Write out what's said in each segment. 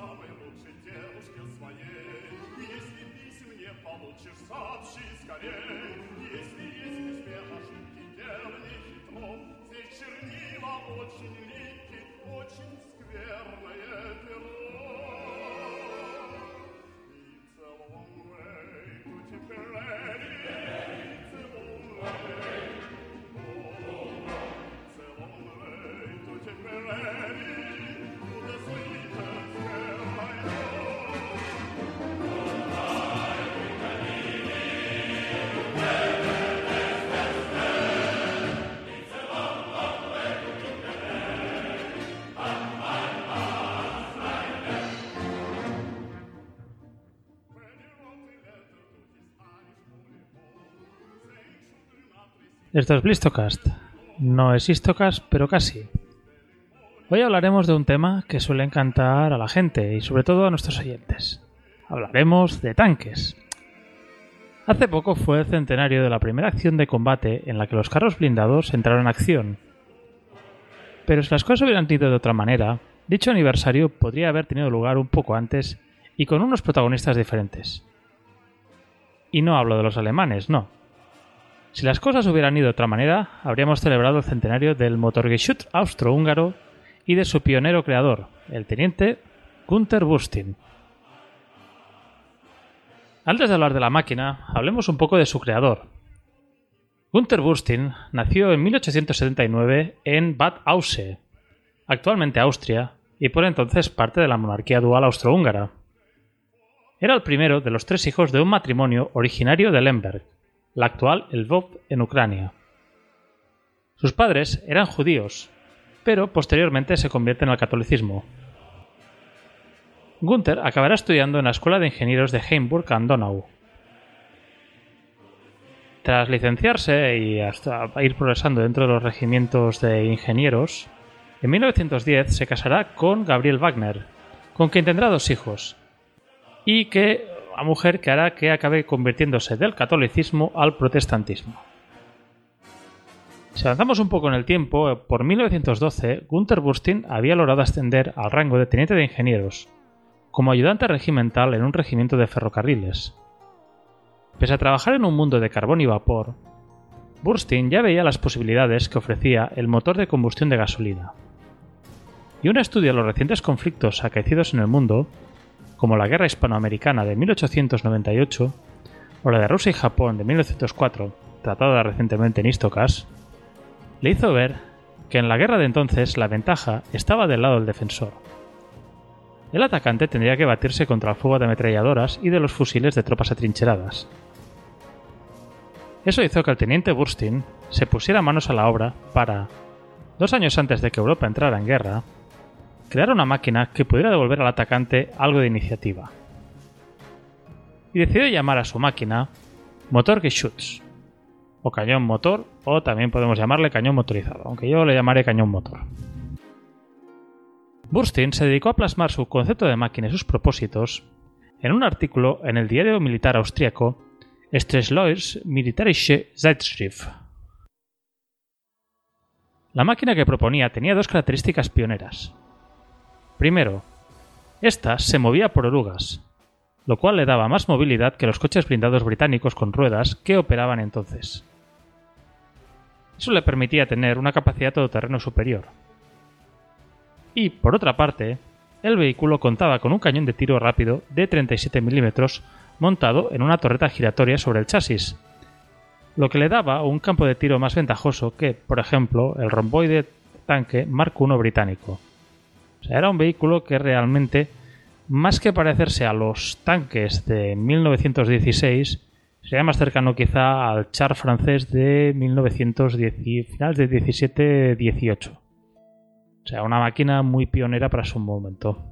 самой лучшей девушке своей. Если писем не получишь, сообщи скорей. Если есть письме ошибки, дело не хитро. Здесь чернила очень липкие, очень скверное перо. Esto es Blistocast. No es Histocast, pero casi. Hoy hablaremos de un tema que suele encantar a la gente y sobre todo a nuestros oyentes. Hablaremos de tanques. Hace poco fue el centenario de la primera acción de combate en la que los carros blindados entraron en acción. Pero si las cosas hubieran ido de otra manera, dicho aniversario podría haber tenido lugar un poco antes y con unos protagonistas diferentes. Y no hablo de los alemanes, no, si las cosas hubieran ido de otra manera, habríamos celebrado el centenario del Motorgeschütz austrohúngaro y de su pionero creador, el teniente Gunther Bustin. Antes de hablar de la máquina, hablemos un poco de su creador. Gunther Bustin nació en 1879 en Bad Ausse, actualmente Austria, y por entonces parte de la monarquía dual austrohúngara. Era el primero de los tres hijos de un matrimonio originario de Lemberg, la actual Lvov en Ucrania. Sus padres eran judíos, pero posteriormente se convierten al catolicismo. Gunther acabará estudiando en la Escuela de Ingenieros de Heimburg and Donau. Tras licenciarse y hasta ir progresando dentro de los regimientos de ingenieros, en 1910 se casará con Gabriel Wagner, con quien tendrá dos hijos, y que mujer que hará que acabe convirtiéndose del catolicismo al protestantismo. Si avanzamos un poco en el tiempo, por 1912 Gunther Bustin había logrado ascender al rango de teniente de ingenieros, como ayudante regimental en un regimiento de ferrocarriles. Pese a trabajar en un mundo de carbón y vapor, Burstin ya veía las posibilidades que ofrecía el motor de combustión de gasolina. Y un estudio de los recientes conflictos acaecidos en el mundo como la Guerra Hispanoamericana de 1898 o la de Rusia y Japón de 1904, tratada recientemente en Istocas, le hizo ver que en la guerra de entonces la ventaja estaba del lado del defensor. El atacante tendría que batirse contra el fuego de ametralladoras y de los fusiles de tropas atrincheradas. Eso hizo que el teniente Burstin se pusiera manos a la obra para, dos años antes de que Europa entrara en guerra, crear una máquina que pudiera devolver al atacante algo de iniciativa. Y decidió llamar a su máquina Motorgeschütz, o cañón motor, o también podemos llamarle cañón motorizado, aunque yo le llamaré cañón motor. Burstin se dedicó a plasmar su concepto de máquina y sus propósitos en un artículo en el diario militar austríaco Stressleurs Militärische Zeitschrift. La máquina que proponía tenía dos características pioneras. Primero, esta se movía por orugas, lo cual le daba más movilidad que los coches blindados británicos con ruedas que operaban entonces. Eso le permitía tener una capacidad todoterreno superior. Y, por otra parte, el vehículo contaba con un cañón de tiro rápido de 37 mm montado en una torreta giratoria sobre el chasis, lo que le daba un campo de tiro más ventajoso que, por ejemplo, el romboide tanque Mark I británico. Era un vehículo que realmente, más que parecerse a los tanques de 1916, sería más cercano quizá al char francés de 1910, finales de 17-18. O sea, una máquina muy pionera para su momento.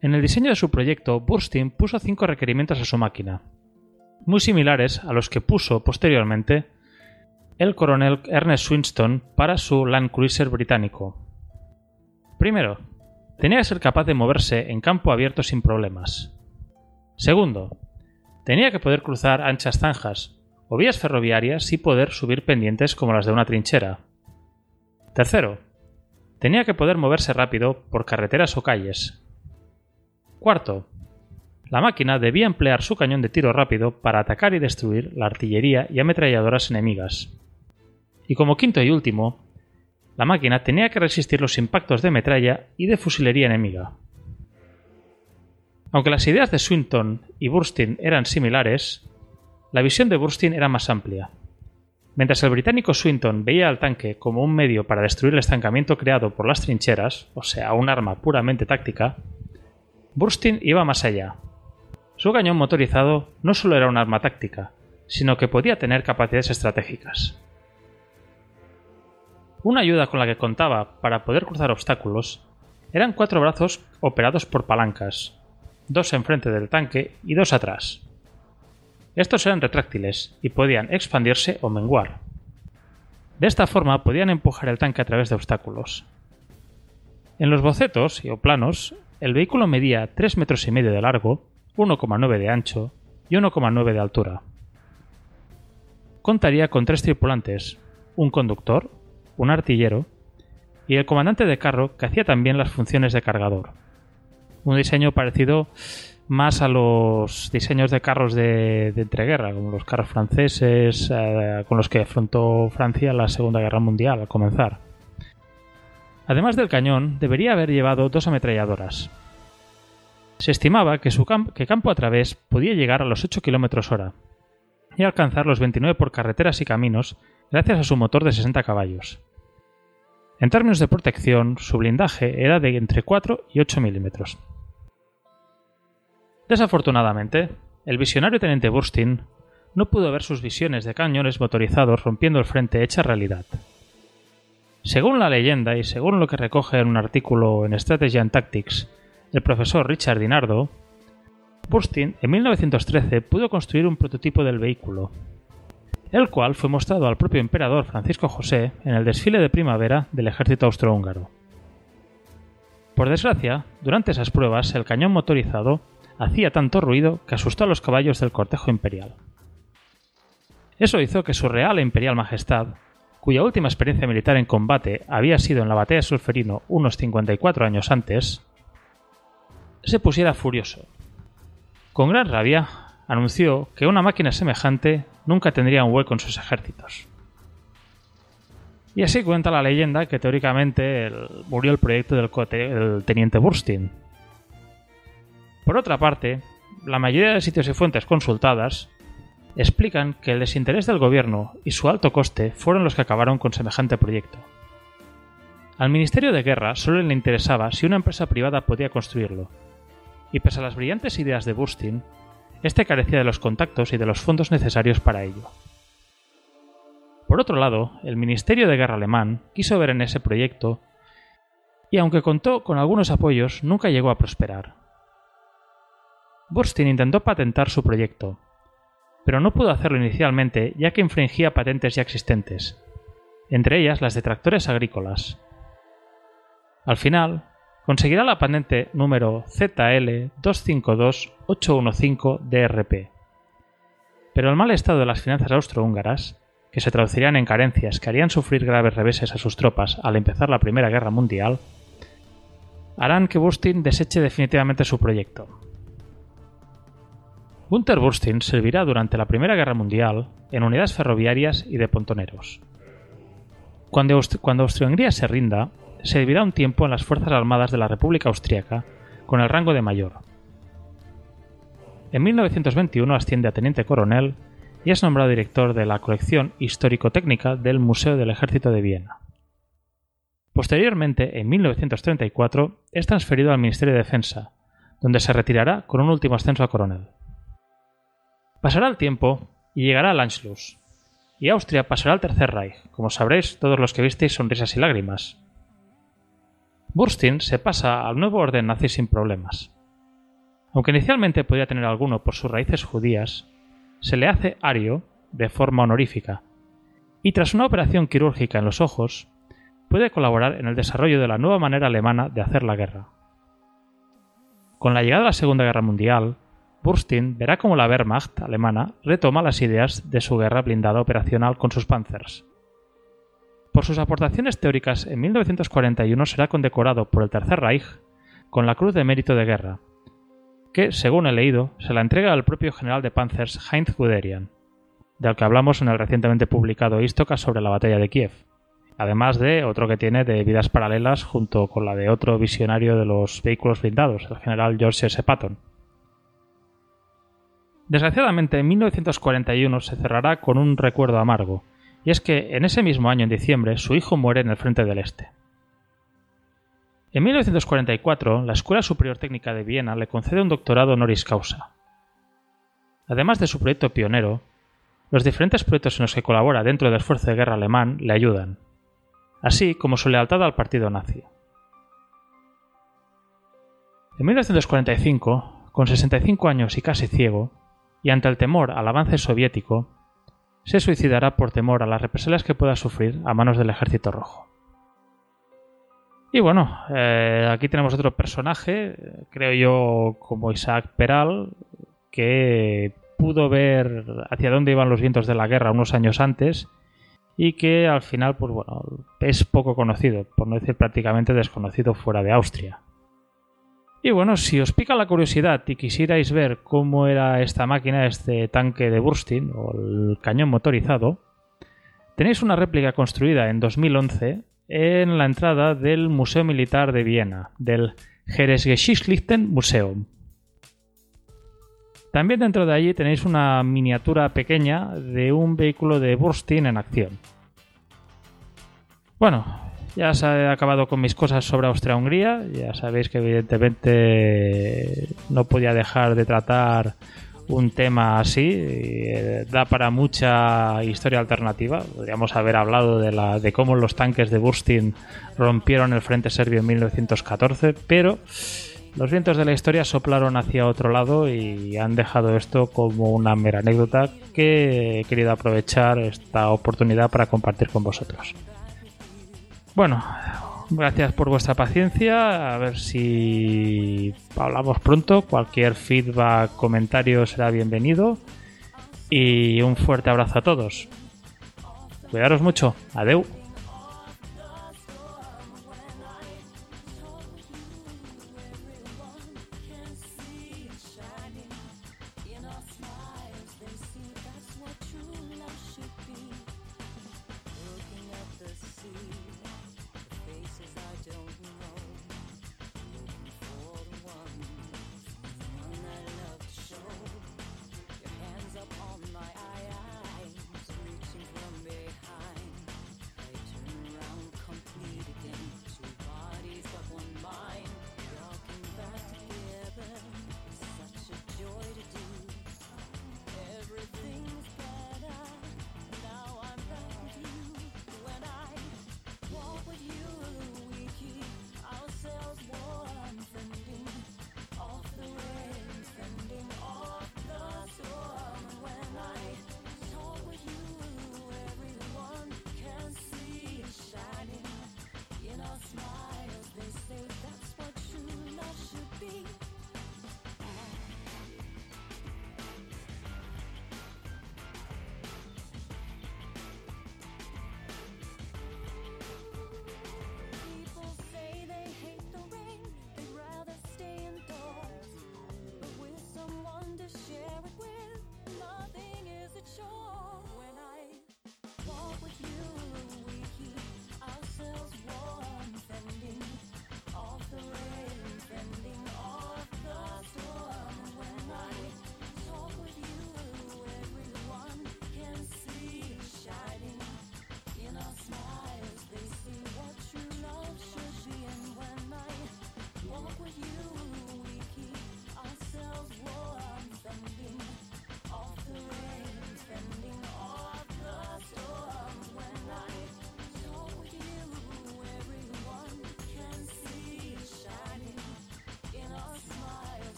En el diseño de su proyecto, Burstin puso cinco requerimientos a su máquina, muy similares a los que puso posteriormente el coronel Ernest Swinston para su Land Cruiser británico. Primero, tenía que ser capaz de moverse en campo abierto sin problemas. Segundo, tenía que poder cruzar anchas zanjas o vías ferroviarias y poder subir pendientes como las de una trinchera. Tercero, tenía que poder moverse rápido por carreteras o calles. Cuarto, la máquina debía emplear su cañón de tiro rápido para atacar y destruir la artillería y ametralladoras enemigas. Y como quinto y último, la máquina tenía que resistir los impactos de metralla y de fusilería enemiga. Aunque las ideas de Swinton y Burstyn eran similares, la visión de Burstyn era más amplia. Mientras el británico Swinton veía al tanque como un medio para destruir el estancamiento creado por las trincheras, o sea, un arma puramente táctica, Burstyn iba más allá. Su cañón motorizado no solo era un arma táctica, sino que podía tener capacidades estratégicas. Una ayuda con la que contaba para poder cruzar obstáculos eran cuatro brazos operados por palancas, dos enfrente del tanque y dos atrás. Estos eran retráctiles y podían expandirse o menguar. De esta forma podían empujar el tanque a través de obstáculos. En los bocetos o planos, el vehículo medía 3 metros y medio de largo, 1,9 de ancho y 1,9 de altura. Contaría con tres tripulantes, un conductor, un artillero y el comandante de carro que hacía también las funciones de cargador. Un diseño parecido más a los diseños de carros de, entreguerra, como los carros franceses eh, con los que afrontó Francia la Segunda Guerra Mundial al comenzar. Además del cañón, debería haber llevado dos ametralladoras. Se estimaba que su que campo a través podía llegar a los 8 km hora y alcanzar los 29 por carreteras y caminos gracias a su motor de 60 caballos. En términos de protección, su blindaje era de entre 4 y 8 milímetros. Desafortunadamente, el visionario teniente Burstyn no pudo ver sus visiones de cañones motorizados rompiendo el frente hecha realidad. Según la leyenda y según lo que recoge en un artículo en Strategy and Tactics el profesor Richard Dinardo, Burstyn en 1913 pudo construir un prototipo del vehículo, el cual fue mostrado al propio emperador Francisco José en el desfile de primavera del ejército austrohúngaro. Por desgracia, durante esas pruebas el cañón motorizado hacía tanto ruido que asustó a los caballos del cortejo imperial. Eso hizo que su real e imperial majestad, cuya última experiencia militar en combate había sido en la batalla de Sulferino unos 54 años antes, se pusiera furioso. Con gran rabia, anunció que una máquina semejante nunca tendría un hueco en sus ejércitos. Y así cuenta la leyenda que teóricamente murió el proyecto del, teniente Burstyn, por otra parte, la mayoría de sitios y fuentes consultadas explican que el desinterés del gobierno y su alto coste fueron los que acabaron con semejante proyecto. Al Ministerio de Guerra solo le interesaba si una empresa privada podía construirlo, y pese a las brillantes ideas de Bustin, este carecía de los contactos y de los fondos necesarios para ello. Por otro lado, el Ministerio de Guerra alemán quiso ver en ese proyecto y aunque contó con algunos apoyos, nunca llegó a prosperar. Burstyn intentó patentar su proyecto, pero no pudo hacerlo inicialmente ya que infringía patentes ya existentes, entre ellas las de tractores agrícolas. Al final, conseguirá la patente número ZL252815-DRP. Pero el mal estado de las finanzas austrohúngaras, que se traducirían en carencias que harían sufrir graves reveses a sus tropas al empezar la Primera Guerra Mundial, harán que Burstyn deseche definitivamente su proyecto. Gunther Burstyn servirá durante la Primera Guerra Mundial en unidades ferroviarias y de pontoneros. Cuando, Austria-Hungría se rinda, servirá un tiempo en las Fuerzas Armadas de la República Austríaca con el rango de mayor. En 1921 asciende a teniente coronel y es nombrado director de la colección histórico-técnica del Museo del Ejército de Viena. Posteriormente, en 1934, es transferido al Ministerio de Defensa, donde se retirará con un último ascenso a coronel. Pasará el tiempo y llegará el Anschluss. Y Austria pasará al Tercer Reich, como sabréis todos los que visteis sonrisas y lágrimas. Burstyn se pasa al nuevo orden nazi sin problemas. Aunque inicialmente podía tener alguno por sus raíces judías, se le hace ario de forma honorífica, y tras una operación quirúrgica en los ojos, puede colaborar en el desarrollo de la nueva manera alemana de hacer la guerra. Con la llegada de la Segunda Guerra Mundial, Burstyn verá cómo la Wehrmacht alemana retoma las ideas de su guerra blindada operacional con sus Panzers. Por sus aportaciones teóricas, en 1941 será condecorado por el Tercer Reich con la Cruz de Mérito de Guerra, que, según he leído, se la entrega al propio general de Panzers Heinz Guderian, del que hablamos en el recientemente publicado Istoka sobre la batalla de Kiev, además de otro que tiene de vidas paralelas junto con la de otro visionario de los vehículos blindados, el general George S. Patton. Desgraciadamente, en 1941 se cerrará con un recuerdo amargo, y es que en ese mismo año, en diciembre, su hijo muere en el frente del Este. En 1944, la Escuela Superior Técnica de Viena le concede un doctorado honoris causa. Además de su proyecto pionero, los diferentes proyectos en los que colabora dentro del esfuerzo de guerra alemán le ayudan, así como su lealtad al partido nazi. En 1945, con 65 años y casi ciego, y ante el temor al avance soviético, se suicidará por temor a las represalias que pueda sufrir a manos del Ejército Rojo. Y bueno, eh, aquí tenemos otro personaje, creo yo, como Isaac Peral, que pudo ver hacia dónde iban los vientos de la guerra unos años antes y que al final, pues bueno, es poco conocido, por no decir prácticamente desconocido fuera de Austria. Y bueno, si os pica la curiosidad y quisierais ver cómo era esta máquina, este tanque de Burstin o el cañón motorizado, tenéis una réplica construida en 2011 en la entrada del Museo Militar de Viena, del Heeresgeschichtlichen Museum. También dentro de allí tenéis una miniatura pequeña de un vehículo de Burstin en acción. Bueno, ya se ha acabado con mis cosas sobre Austria-Hungría. Ya sabéis que evidentemente no podía dejar de tratar un tema así. Eh, da para mucha historia alternativa. Podríamos haber hablado de, la, de cómo los tanques de Burstin rompieron el frente serbio en 1914, pero los vientos de la historia soplaron hacia otro lado y han dejado esto como una mera anécdota que he querido aprovechar esta oportunidad para compartir con vosotros. Bueno, gracias por vuestra paciencia. A ver si hablamos pronto. Cualquier feedback, comentario será bienvenido. Y un fuerte abrazo a todos. Cuidaros mucho. Adeu.